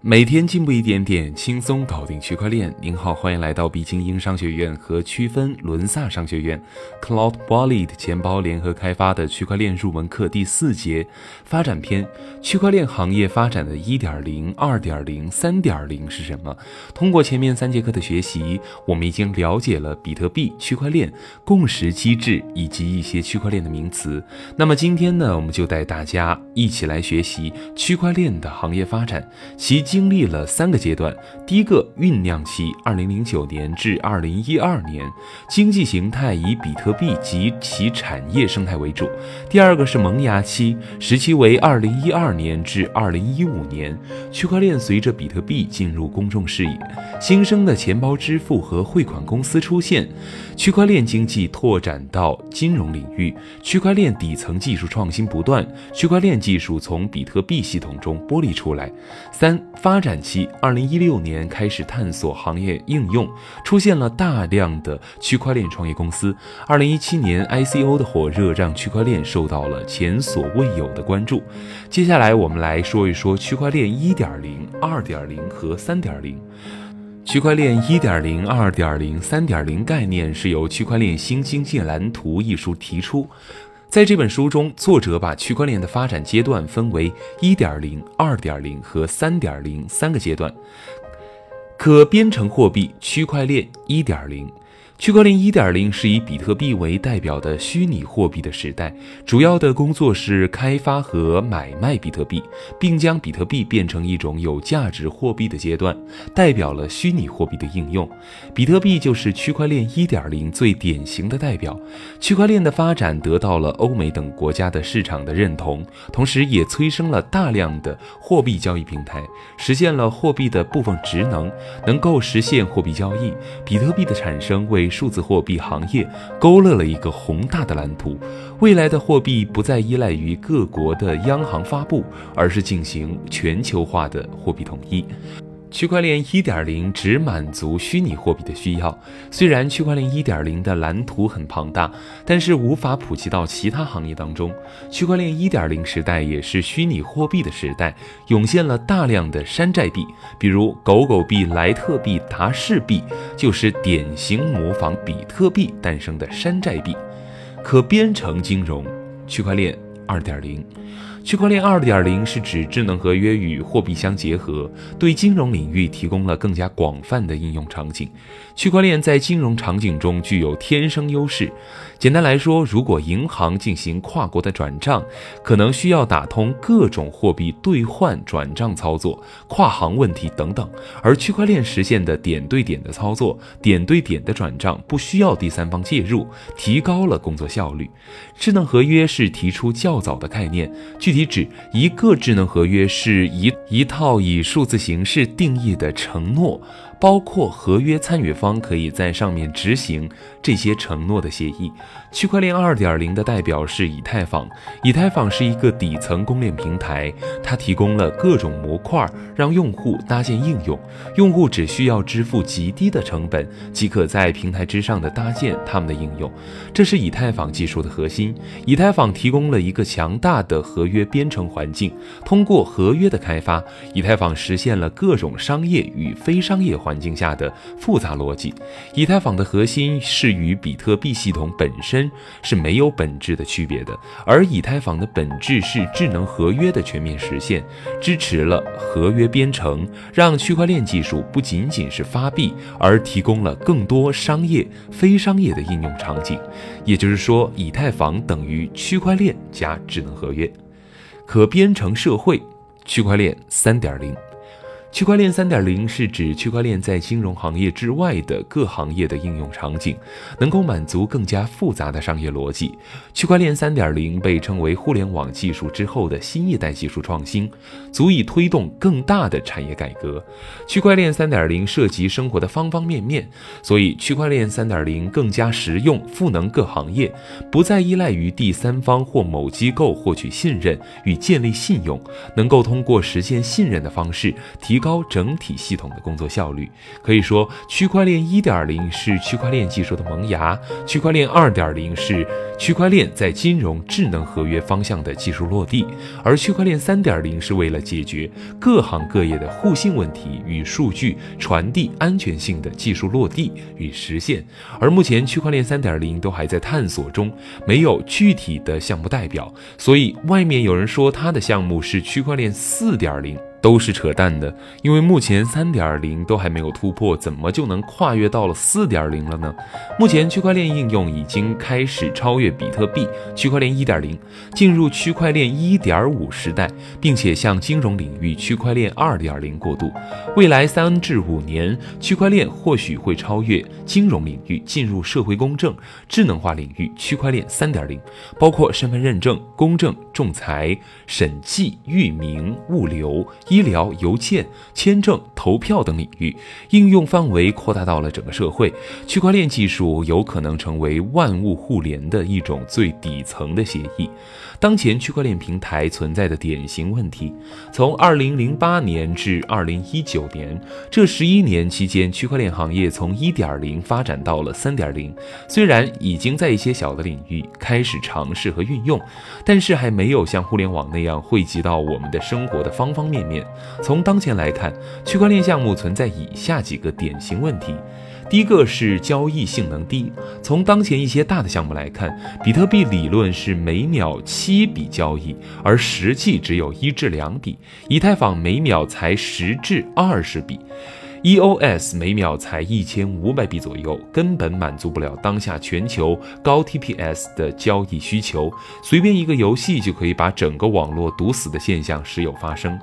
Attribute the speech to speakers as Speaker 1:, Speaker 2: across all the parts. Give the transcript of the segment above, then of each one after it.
Speaker 1: 每天进步一点点，轻松搞定区块链。您好，欢迎来到毕精英商学院和区分伦萨商学院 Cloud Wallet 钱包联合开发的区块链入门课第四节发展篇：区块链行业发展的一点零、二点零、三点零是什么？通过前面三节课的学习，我们已经了解了比特币、区块链、共识机制以及一些区块链的名词。那么今天呢，我们就带大家一起来学习区块链的行业发展，其。经历了三个阶段，第一个酝酿期，二零零九年至二零一二年，经济形态以比特币及其产业生态为主；第二个是萌芽期，时期为二零一二年至二零一五年，区块链随着比特币进入公众视野，新生的钱包支付和汇款公司出现，区块链经济拓展到金融领域，区块链底层技术创新不断，区块链技术从比特币系统中剥离出来。三发展期，二零一六年开始探索行业应用，出现了大量的区块链创业公司。二零一七年 ICO 的火热让区块链受到了前所未有的关注。接下来我们来说一说区块链一点零、二点零和三点零。区块链一点零、二点零、三点零概念是由《区块链新经济蓝图》一书提出。在这本书中，作者把区块链的发展阶段分为一点零、二点零和三点零三个阶段。可编程货币区块链一点零。区块链一点零是以比特币为代表的虚拟货币的时代，主要的工作是开发和买卖比特币，并将比特币变成一种有价值货币的阶段，代表了虚拟货币的应用。比特币就是区块链一点零最典型的代表。区块链的发展得到了欧美等国家的市场的认同，同时也催生了大量的货币交易平台，实现了货币的部分职能，能够实现货币交易。比特币的产生为数字货币行业勾勒了一个宏大的蓝图。未来的货币不再依赖于各国的央行发布，而是进行全球化的货币统一。区块链一点零只满足虚拟货币的需要。虽然区块链一点零的蓝图很庞大，但是无法普及到其他行业当中。区块链一点零时代也是虚拟货币的时代，涌现了大量的山寨币，比如狗狗币、莱特币、达士币，就是典型模仿比特币诞生的山寨币。可编程金融，区块链二点零。区块链二点零是指智能合约与货币相结合，对金融领域提供了更加广泛的应用场景。区块链在金融场景中具有天生优势。简单来说，如果银行进行跨国的转账，可能需要打通各种货币兑换、转账操作、跨行问题等等，而区块链实现的点对点的操作、点对点的转账，不需要第三方介入，提高了工作效率。智能合约是提出较早的概念，具体。制一个智能合约是一一套以数字形式定义的承诺。包括合约参与方可以在上面执行这些承诺的协议。区块链二点零的代表是以太坊。以太坊是一个底层公链平台，它提供了各种模块，让用户搭建应用。用户只需要支付极低的成本，即可在平台之上的搭建他们的应用。这是以太坊技术的核心。以太坊提供了一个强大的合约编程环境。通过合约的开发，以太坊实现了各种商业与非商业化。环境下的复杂逻辑，以太坊的核心是与比特币系统本身是没有本质的区别的，而以太坊的本质是智能合约的全面实现，支持了合约编程，让区块链技术不仅仅是发币，而提供了更多商业、非商业的应用场景。也就是说，以太坊等于区块链加智能合约，可编程社会，区块链三点零。区块链三点零是指区块链在金融行业之外的各行业的应用场景，能够满足更加复杂的商业逻辑。区块链三点零被称为互联网技术之后的新一代技术创新，足以推动更大的产业改革。区块链三点零涉及生活的方方面面，所以区块链三点零更加实用，赋能各行业，不再依赖于第三方或某机构获取信任与建立信用，能够通过实现信任的方式提高。高整体系统的工作效率。可以说，区块链1.0是区块链技术的萌芽，区块链2.0是区块链在金融智能合约方向的技术落地，而区块链3.0是为了解决各行各业的互信问题与数据传递安全性的技术落地与实现。而目前区块链3.0都还在探索中，没有具体的项目代表，所以外面有人说它的项目是区块链4.0。都是扯淡的，因为目前三点零都还没有突破，怎么就能跨越到了四点零了呢？目前区块链应用已经开始超越比特币，区块链一点零进入区块链一点五时代，并且向金融领域区块链二点零过渡。未来三至五年，区块链或许会超越金融领域，进入社会公正、智能化领域。区块链三点零包括身份认证、公证、仲裁、审计、域名、物流。医疗、邮件、签证、投票等领域应用范围扩大到了整个社会，区块链技术有可能成为万物互联的一种最底层的协议。当前区块链平台存在的典型问题，从2008年至2019年这十一年期间，区块链行业从1.0发展到了3.0。虽然已经在一些小的领域开始尝试和运用，但是还没有像互联网那样汇集到我们的生活的方方面从当前来看，区块链项目存在以下几个典型问题。第一个是交易性能低。从当前一些大的项目来看，比特币理论是每秒七笔交易，而实际只有一至两笔；以太坊每秒才十至二十笔。EOS 每秒才一千五百笔左右，根本满足不了当下全球高 TPS 的交易需求。随便一个游戏就可以把整个网络堵死的现象时有发生。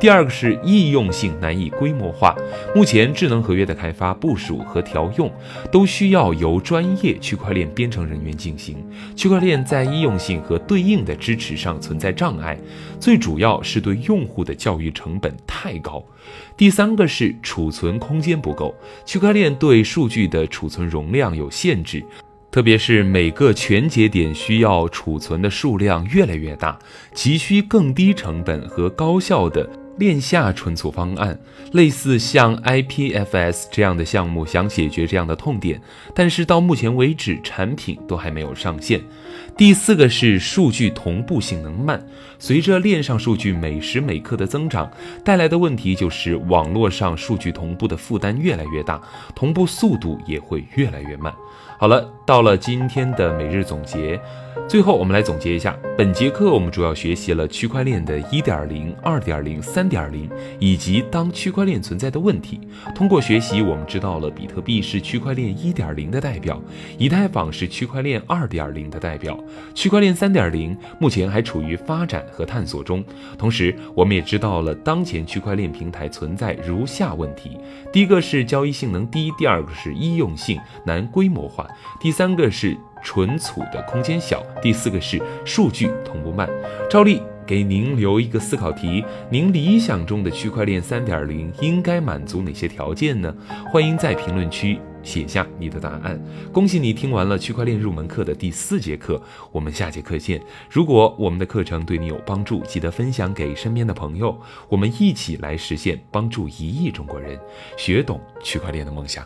Speaker 1: 第二个是易用性难以规模化。目前智能合约的开发、部署和调用都需要由专业区块链编程人员进行。区块链在易用性和对应的支持上存在障碍，最主要是对用户的教育成本太高。第三个是储存空间不够，区块链对数据的储存容量有限制，特别是每个全节点需要储存的数量越来越大，急需更低成本和高效的。链下存储方案类似像 IPFS 这样的项目，想解决这样的痛点，但是到目前为止，产品都还没有上线。第四个是数据同步性能慢，随着链上数据每时每刻的增长，带来的问题就是网络上数据同步的负担越来越大，同步速度也会越来越慢。好了，到了今天的每日总结。最后，我们来总结一下，本节课我们主要学习了区块链的一点零、二点零、三点零，以及当区块链存在的问题。通过学习，我们知道了比特币是区块链一点零的代表，以太坊是区块链二点零的代表，区块链三点零目前还处于发展和探索中。同时，我们也知道了当前区块链平台存在如下问题：第一个是交易性能低，第二个是易用性难规模化，第三个是。存储的空间小，第四个是数据同步慢。照例给您留一个思考题：您理想中的区块链三点零应该满足哪些条件呢？欢迎在评论区写下你的答案。恭喜你听完了区块链入门课的第四节课，我们下节课见。如果我们的课程对你有帮助，记得分享给身边的朋友，我们一起来实现帮助一亿中国人学懂区块链的梦想。